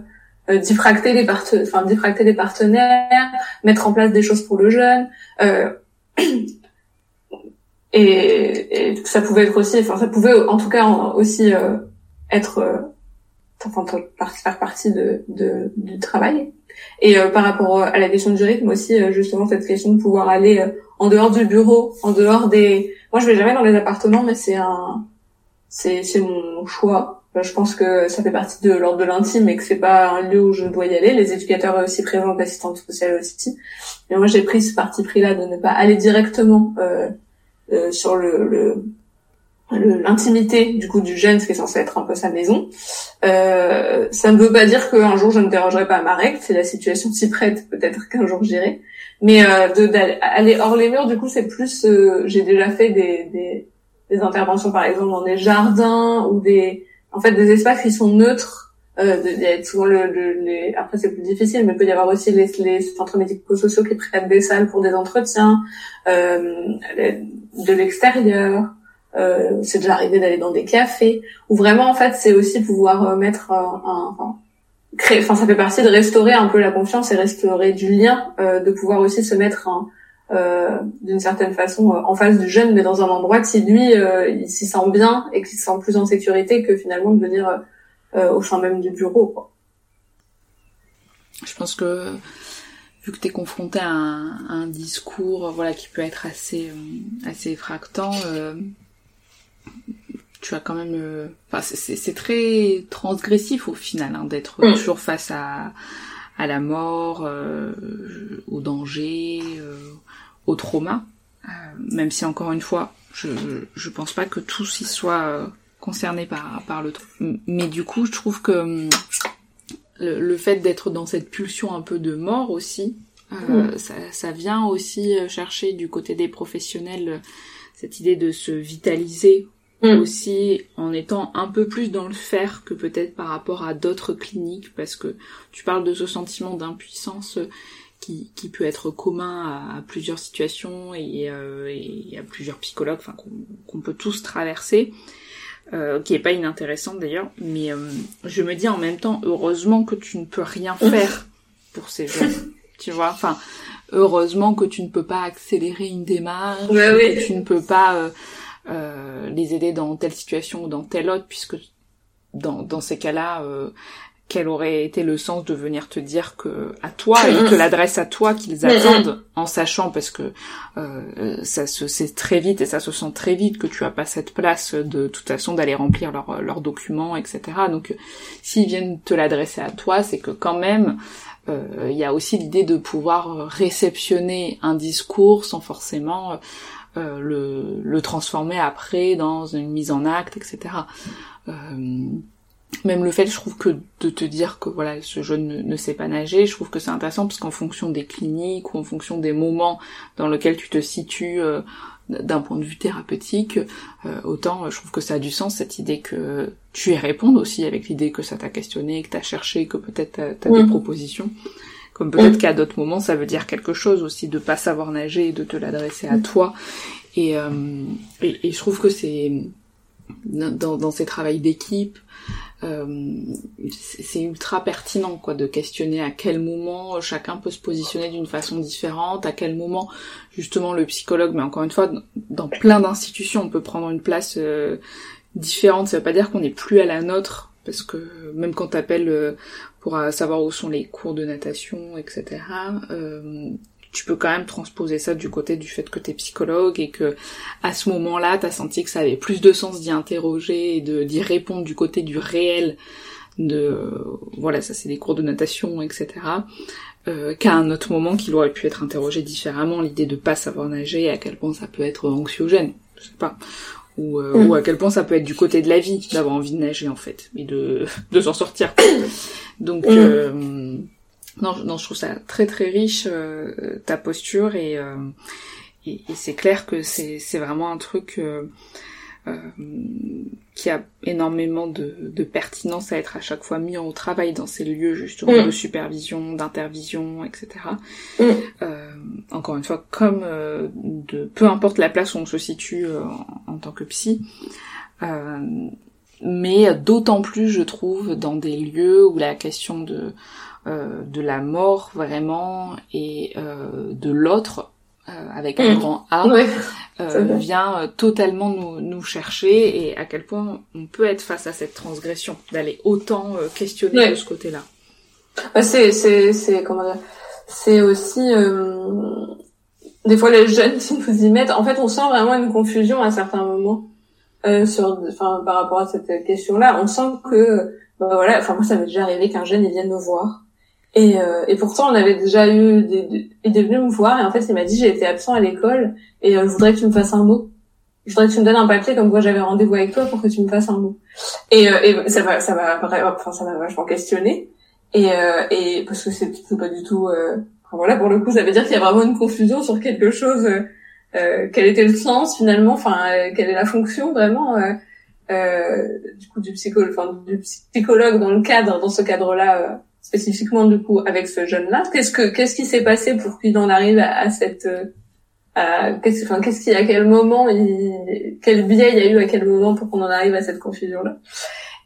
euh, diffracter les enfin diffracter les partenaires, mettre en place des choses pour le jeune. Euh, et, et, ça pouvait être aussi, enfin ça pouvait en tout cas aussi euh, être, euh, enfin faire partie de, de, du travail. Et euh, par rapport à la question du rythme aussi, justement cette question de pouvoir aller en dehors du bureau, en dehors des. Moi je vais jamais dans les appartements, mais c'est un, c'est mon choix je pense que ça fait partie de l'ordre de l'intime et que c'est pas un lieu où je dois y aller. Les éducateurs aussi présents, l'assistante sociale aussi. Mais moi, j'ai pris ce parti pris-là de ne pas aller directement euh, euh, sur le, l'intimité du coup du jeune, ce qui est censé être un peu sa maison. Euh, ça ne veut pas dire qu'un jour je ne dérangerai pas à ma règle. Si la situation s'y prête, peut-être qu'un jour j'irai. Mais euh, d'aller hors les murs, du coup, c'est plus. Euh, j'ai déjà fait des, des, des interventions, par exemple, dans des jardins ou des en fait des espaces qui sont neutres. Euh, il y a souvent le, les... après c'est plus difficile, mais il peut y avoir aussi les, les centres médico-sociaux qui prêtent des salles pour des entretiens, euh, de l'extérieur. Euh, c'est déjà arrivé d'aller dans des cafés où vraiment en fait c'est aussi pouvoir euh, mettre un, un créer, enfin ça fait partie de restaurer un peu la confiance et restaurer du lien, euh, de pouvoir aussi se mettre un, euh, d'une certaine façon euh, en face du jeune, mais dans un endroit qui lui euh, il s'y sent bien et qui se sent plus en sécurité que finalement de venir au sein même du bureau. Quoi. Je pense que vu que tu es confronté à un, discours voilà qui peut être assez assez effractant tu as quand même enfin c'est très transgressif au final hein, d'être mm. toujours face à à la mort au danger au trauma, euh, même si encore une fois, je, je pense pas que tous y soient euh, concernés par, par le trauma. Mais du coup, je trouve que hum, le, fait d'être dans cette pulsion un peu de mort aussi, Mm. Ça, ça, vient aussi chercher du côté des professionnels cette idée de se vitaliser Mm. aussi en étant un peu plus dans le faire que peut-être par rapport à d'autres cliniques parce que tu parles de ce sentiment d'impuissance qui, qui, peut être commun à, plusieurs situations et, euh, et, à plusieurs psychologues enfin qu'on peut tous traverser euh, qui est pas inintéressante d'ailleurs. Mais euh, je me dis en même temps heureusement que tu ne peux rien faire pour ces jeunes tu vois. Enfin heureusement que tu ne peux pas accélérer une démarche que tu ne peux pas les aider dans telle situation ou dans telle autre, puisque dans, dans ces cas-là, euh, quel aurait été le sens de venir te dire que à toi et te l'adresse à toi qu'ils attendent en sachant parce que euh, ça se sait très vite et ça se sent très vite que tu as pas cette place de toute façon d'aller remplir leurs documents etc donc s'ils viennent te l'adresser à toi c'est que quand même il y a aussi l'idée de pouvoir réceptionner un discours sans forcément euh, le, le, transformer après dans une mise en acte, etc. Euh, même le fait, je trouve que de te dire que voilà, ce jeune ne, sait pas nager, je trouve que c'est intéressant parce qu'en fonction des cliniques ou en fonction des moments dans lesquels tu te situes euh, d'un point de vue thérapeutique, euh, autant je trouve que ça a du sens cette idée que tu y répondes aussi avec l'idée que ça t'a questionné, que t'as cherché, que peut-être t'as, as des propositions. Comme peut-être qu'à d'autres moments, ça veut dire quelque chose aussi de pas savoir nager et de te l'adresser à toi. Et, euh, et, je trouve que c'est dans, dans ces travails d'équipe, euh, c'est ultra pertinent quoi de questionner à quel moment chacun peut se positionner d'une façon différente, à quel moment justement le psychologue, mais encore une fois dans plein d'institutions on peut prendre une place euh, différente. Ça veut pas dire qu'on n'est plus à la nôtre parce que même quand t'appelles euh, pour euh, savoir où sont les cours de natation, etc., euh, tu peux quand même transposer ça du côté du fait que t'es psychologue et que à ce moment-là, t'as senti que ça avait plus de sens d'y interroger et de d'y répondre du côté du réel de voilà ça c'est des cours de natation etc euh, qu'à un autre moment qu'il aurait pu être interrogé différemment l'idée de pas savoir nager à quel point ça peut être anxiogène je sais pas ou, euh, mm. ou à quel point ça peut être du côté de la vie d'avoir envie de nager en fait et de de s'en sortir donc mm. euh, non non je trouve ça très très riche euh, ta posture et et, et c'est clair que c'est c'est vraiment un truc euh, qui a énormément de, de, pertinence à être à chaque fois mis en travail dans ces lieux justement mm. de supervision, d'intervision, etc. Mm. Euh, encore une fois, comme euh, de peu importe la place où on se situe euh, en, tant que psy, mais d'autant plus je trouve dans des lieux où la question de de la mort vraiment et de l'autre euh, avec un mm. grand A, euh, vient euh, totalement nous, nous chercher et à quel point on peut être face à cette transgression, d'aller autant questionner de ce côté-là. Bah, c'est c'est c'est comment dire, c'est aussi des fois les jeunes qui nous y mettent. En fait, on sent vraiment une confusion à certains moments sur, enfin par rapport à cette question-là. On sent que bah, voilà, enfin moi ça m'est déjà arrivé qu'un jeune il vienne me voir et, euh, et pourtant, on avait déjà eu des, il est venu me voir et en fait, il m'a dit j'ai été absent à l'école et euh, je voudrais que tu me fasses un mot. Je voudrais que tu me donnes un papier comme quoi j'avais rendez-vous avec toi pour que tu me fasses un mot. Et, euh, et ça va, ça va, enfin ça m'a vachement questionné. Et, euh, et parce que c'est pas du tout. Enfin, voilà, pour le coup, ça veut dire qu'il y a vraiment une confusion sur quelque chose. quel était le sens finalement Enfin, quelle est la fonction vraiment du coup du psychologue, enfin du psychologue dans le cadre, dans ce cadre-là spécifiquement du coup avec ce jeune-là. Qu'est-ce que qu'est-ce qui s'est passé pour qu'il en arrive à, cette euh, à, qu'est-ce enfin qu'est-ce qui à quel moment il, quel biais il y a eu à quel moment pour qu'on en arrive à cette confusion-là?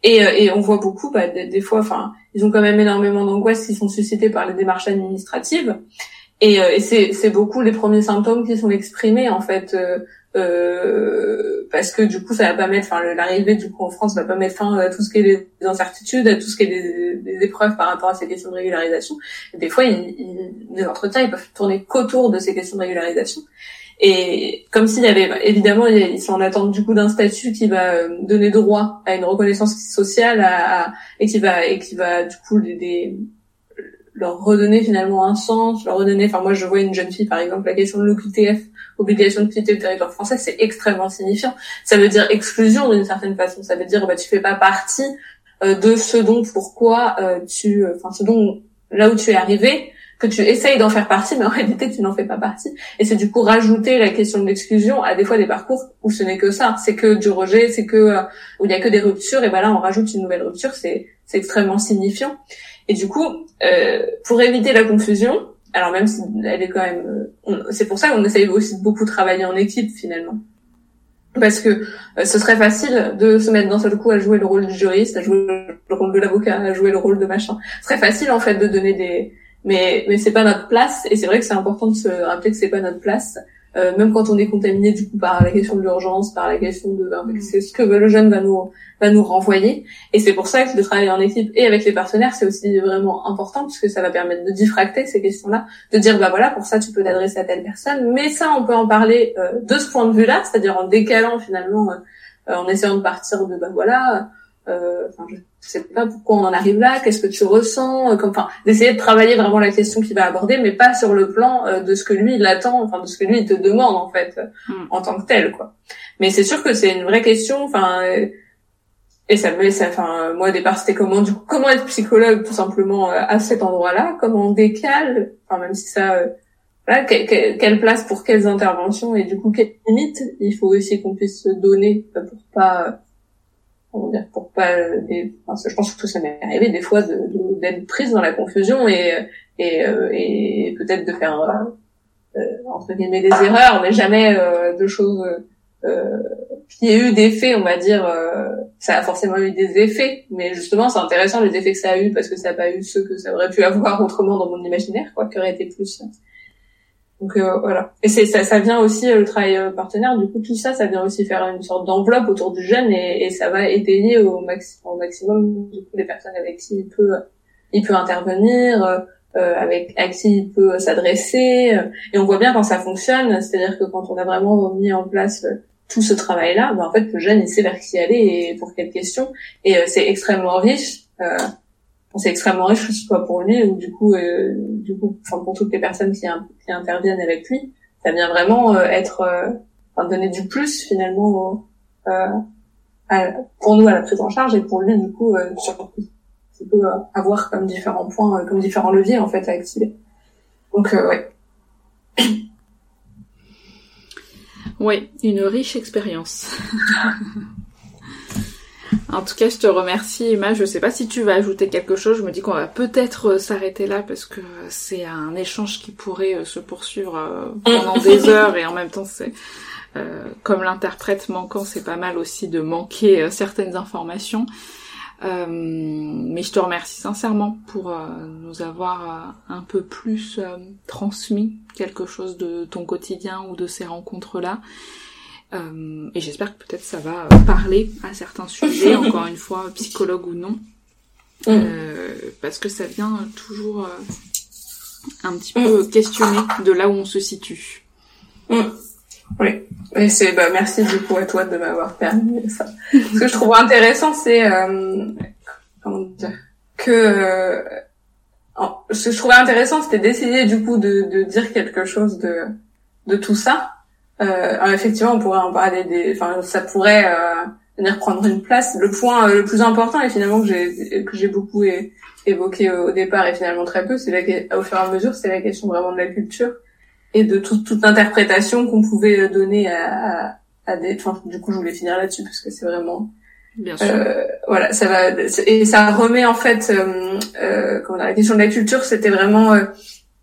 Et, euh, et on voit beaucoup bah, des, fois, enfin, ils ont quand même énormément d'angoisse qui sont suscitées par les démarches administratives. Et, euh, et c'est beaucoup les premiers symptômes qui sont exprimés en fait euh, parce que du coup ça va pas mettre, enfin l'arrivée du coup en France va pas mettre fin à tout ce qui est des incertitudes, à tout ce qui est des, épreuves par rapport à ces questions de régularisation. des fois, les entretiens ils peuvent tourner qu'autour de ces questions de régularisation. Et comme s'il y avait, évidemment, ils sont en attente du coup d'un statut qui va euh, donner droit à une reconnaissance sociale, à, et qui va et qui va du coup des, leur redonner finalement un sens, leur redonner. Enfin, moi, je vois une jeune fille, par exemple, la question de l'OQTF, obligation de quitter le territoire français, c'est extrêmement signifiant. Ça veut dire exclusion d'une certaine façon. Ça veut dire bah tu fais pas partie euh, de ce dont pourquoi euh, tu, euh, enfin ce dont là où tu es arrivé, que tu essayes d'en faire partie, mais en réalité tu n'en fais pas partie. Et c'est du coup rajouter la question de l'exclusion à des fois des parcours où ce n'est que ça, c'est que du rejet, c'est que euh, où il y a que des ruptures, et ben là on rajoute une nouvelle rupture, c'est c'est extrêmement signifiant. Et du coup, euh, pour éviter la confusion, alors même si elle est quand même, euh, c'est pour ça qu'on essaye aussi de beaucoup travailler en équipe finalement parce que euh, ce serait facile de se mettre d'un seul coup à jouer le rôle du juriste, à jouer le rôle de l'avocat, à jouer le rôle de machin. Ce serait facile en fait de donner des mais mais c'est pas notre place et c'est vrai que c'est important de se rappeler que c'est pas notre place euh, même quand on est contaminé du coup par la question de l'urgence, par la question de ben, mm. c'est ce que le jeune va nous va nous renvoyer. Et c'est pour ça que de travailler en équipe et avec les partenaires, c'est aussi vraiment important parce que ça va permettre de diffracter ces questions-là, de dire bah voilà pour ça tu peux t'adresser à telle personne, mais ça on peut en parler euh, de ce point de vue-là, c'est-à-dire en décalant finalement, euh, en essayant de partir de bah voilà euh, enfin, je sais pas pourquoi on en arrive là, qu'est-ce que tu ressens, euh, comme, enfin, d'essayer de travailler vraiment la question qu'il va aborder, mais pas sur le plan euh, de ce que lui il attend, enfin de ce que lui il te demande en fait hmm. en tant que tel, quoi. Mais c'est sûr que c'est une vraie question, enfin. et ça me, ça, enfin, moi au départ c'était comment, du coup, comment être psychologue tout simplement à cet endroit-là, comment on décale, enfin même si ça, voilà, quelle place pour quelles interventions et du coup quelles limites il faut aussi qu'on puisse se donner pour pas dire, pour pas des, enfin, je pense que ça m'est arrivé des fois d'être de, prise dans la confusion et et, euh, et peut-être de faire euh, entre guillemets des erreurs mais jamais euh, de choses euh, qui aient eu des effets on va dire ça a forcément eu des effets mais justement c'est intéressant les effets que ça a eu parce que ça n'a pas eu ceux que ça aurait pu avoir autrement dans mon imaginaire quoi qui aurait été plus donc euh, voilà. Et c'est ça, ça vient aussi euh, le travail euh, partenaire. Du coup, tout ça, ça vient aussi faire une sorte d'enveloppe autour du jeune et, et ça va étayer au, maxi au maximum du coup les personnes avec qui il peut il peut intervenir, euh, avec à qui il peut s'adresser. Et on voit bien quand ça fonctionne, c'est-à-dire que quand on a vraiment mis en place tout ce travail-là, ben en fait le jeune il sait vers qui aller et pour quelles questions. Et c'est extrêmement riche. Euh, c'est extrêmement riche soit pour lui. Ou du coup euh, du coup enfin pour toutes les personnes qui, qui interviennent avec lui ça vient vraiment euh, être euh, enfin donner du plus finalement pour nous à la prise en charge et pour lui du coup surtout il peut avoir comme différents points comme différents leviers en fait à activer. Donc ouais. Oui une riche expérience En tout cas, je te remercie, Emma. Je sais pas si tu vas ajouter quelque chose. Je me dis qu'on va peut-être euh, s'arrêter là parce que c'est un échange qui pourrait euh, se poursuivre euh, pendant des heures et en même temps, c'est comme l'interprète manquant, c'est pas mal aussi de manquer certaines informations. mais je te remercie sincèrement pour nous avoir un peu plus transmis quelque chose de ton quotidien ou de ces rencontres-là. Euh, et j'espère que peut-être ça va parler à certains sujets, encore une fois, psychologue ou non. Mm. Euh, parce que ça vient toujours euh, un petit peu questionner de là où on se situe. Mm. Oui, et c'est bah merci du coup à toi de m'avoir permis ça. Ce que je trouve intéressant, c'est euh, comment dire que ce que je trouvais intéressant, c'était d'essayer du coup de, de dire quelque chose de de tout ça, euh, effectivement, on pourrait en parler des, enfin, ça pourrait euh, venir prendre une place. Le point euh, le plus important et finalement que j'ai que j'ai beaucoup évoqué au départ et finalement très peu, c'est la, au fur et à mesure, c'est la question vraiment de la culture et de toute toute interprétation qu'on pouvait donner à, à, des. Enfin, du coup, je voulais finir là-dessus parce que c'est vraiment. Bien sûr. Euh, voilà, ça va et ça remet en fait, euh, euh, comment la question de la culture, c'était vraiment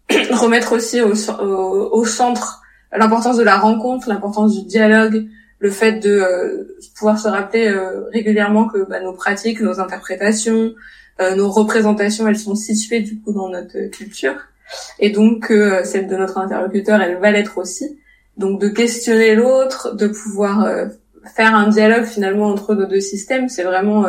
remettre aussi au, au, au centre l'importance de la rencontre, l'importance du dialogue, le fait de euh, pouvoir se rappeler euh, régulièrement que bah, nos pratiques, nos interprétations, euh, nos représentations, elles sont situées du coup dans notre culture, et donc celle de notre interlocuteur, elle va l'être aussi. Donc de questionner l'autre, de pouvoir faire un dialogue finalement entre nos deux systèmes, c'est vraiment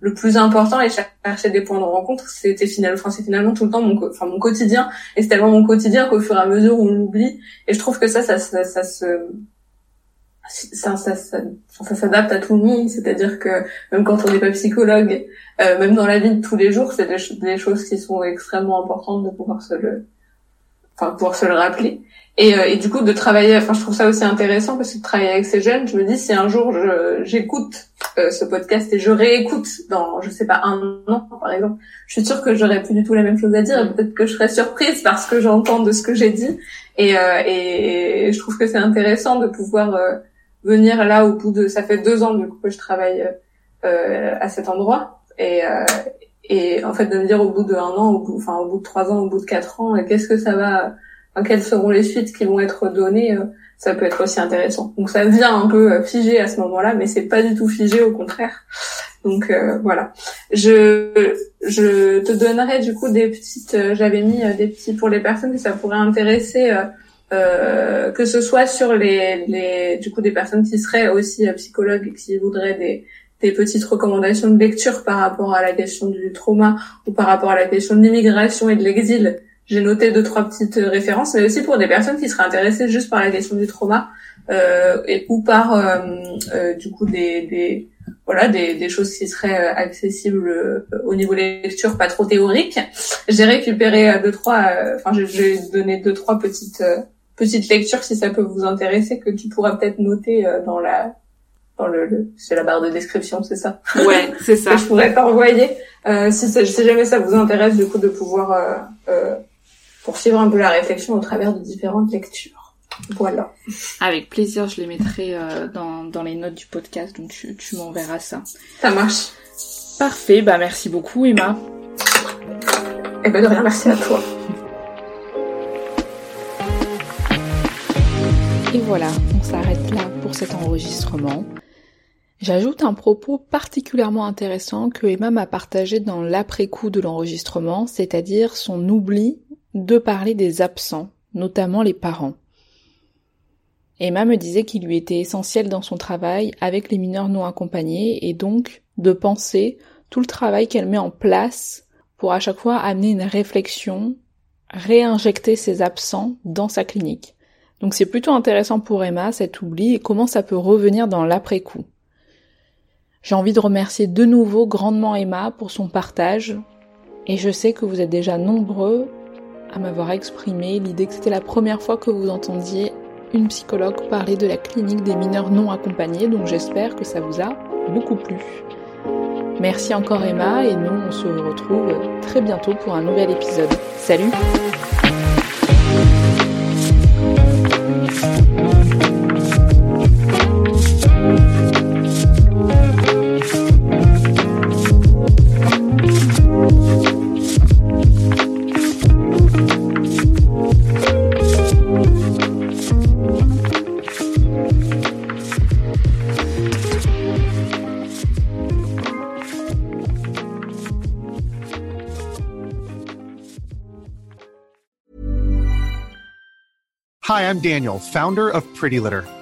le plus important et chercher des points de rencontre, c'était finalement, enfin, c'est finalement tout le temps mon, enfin, mon quotidien. Et c'est tellement mon quotidien qu'au fur et à mesure, on l'oublie. Et je trouve que ça, ça, ça, ça se, ça, ça, ça, s'adapte à tout le monde. C'est-à-dire que même quand on n'est pas psychologue, euh, même dans la vie de tous les jours, c'est des, des, choses qui sont extrêmement importantes de pouvoir se le, enfin pouvoir se le rappeler. Et, et, du coup de travailler, enfin je trouve ça aussi intéressant parce que de travailler avec ces jeunes, je me dis si un jour j'écoute ce podcast et je réécoute dans je sais pas un an par exemple, je suis sûre que j'aurais plus du tout la même chose à dire. Peut-être que je serais surprise parce que j'entends de ce que j'ai dit. Et, et, je trouve que c'est intéressant de pouvoir venir là au bout de ça fait deux ans du coup que je travaille euh, à cet endroit et euh, et en fait de me dire au bout d'un an au bout enfin au bout de trois ans au bout de quatre ans qu'est-ce que ça va enfin, quelles seront les suites qui vont être données euh, ça peut être aussi intéressant. Donc ça vient un peu figé à ce moment-là mais c'est pas du tout figé au contraire. Donc voilà. Je je te donnerai du coup des petites j'avais mis des petits pour les personnes que ça pourrait intéresser euh, que ce soit sur les, les, du coup des personnes qui seraient aussi euh, psychologues et qui voudraient des, des petites recommandations de lecture par rapport à la question du trauma ou par rapport à la question de l'immigration et de l'exil. J'ai noté deux trois petites références, mais aussi pour des personnes qui seraient intéressées juste par la question du trauma euh, et ou par euh, euh, du coup des, des voilà des, des, choses qui seraient accessibles au niveau des lectures pas trop théoriques. J'ai récupéré deux trois, enfin j'ai donné deux trois petites petite lecture si ça peut vous intéresser que tu pourras peut-être noter euh, dans la dans le, c'est la barre de description, c'est ça Ouais, c'est ça. je pourrais t'envoyer euh, si, si jamais ça vous intéresse du coup de pouvoir euh, euh, poursuivre un peu la réflexion au travers de différentes lectures. Voilà. Avec plaisir, je les mettrai euh, dans, dans les notes du podcast, donc tu, tu m'enverras ça. Ça marche. Parfait, bah merci beaucoup Emma. Eh ben de rien, merci à toi. Et voilà, on s'arrête là pour cet enregistrement. J'ajoute un propos particulièrement intéressant que Emma m'a partagé dans l'après-coup de l'enregistrement, c'est-à-dire son oubli de parler des absents, notamment les parents. Emma me disait qu'il lui était essentiel dans son travail avec les mineurs non accompagnés et donc de penser tout le travail qu'elle met en place pour à chaque fois amener une réflexion, réinjecter ses absents dans sa clinique. Donc c'est plutôt intéressant pour Emma cet oubli et comment ça peut revenir dans l'après-coup. J'ai envie de remercier de nouveau grandement Emma pour son partage et je sais que vous êtes déjà nombreux à m'avoir exprimé l'idée que c'était la première fois que vous entendiez une psychologue parler de la clinique des mineurs non accompagnés, donc j'espère que ça vous a beaucoup plu. Merci encore Emma et nous on se retrouve très bientôt pour un nouvel épisode. Salut Daniel, founder of Pretty Litter.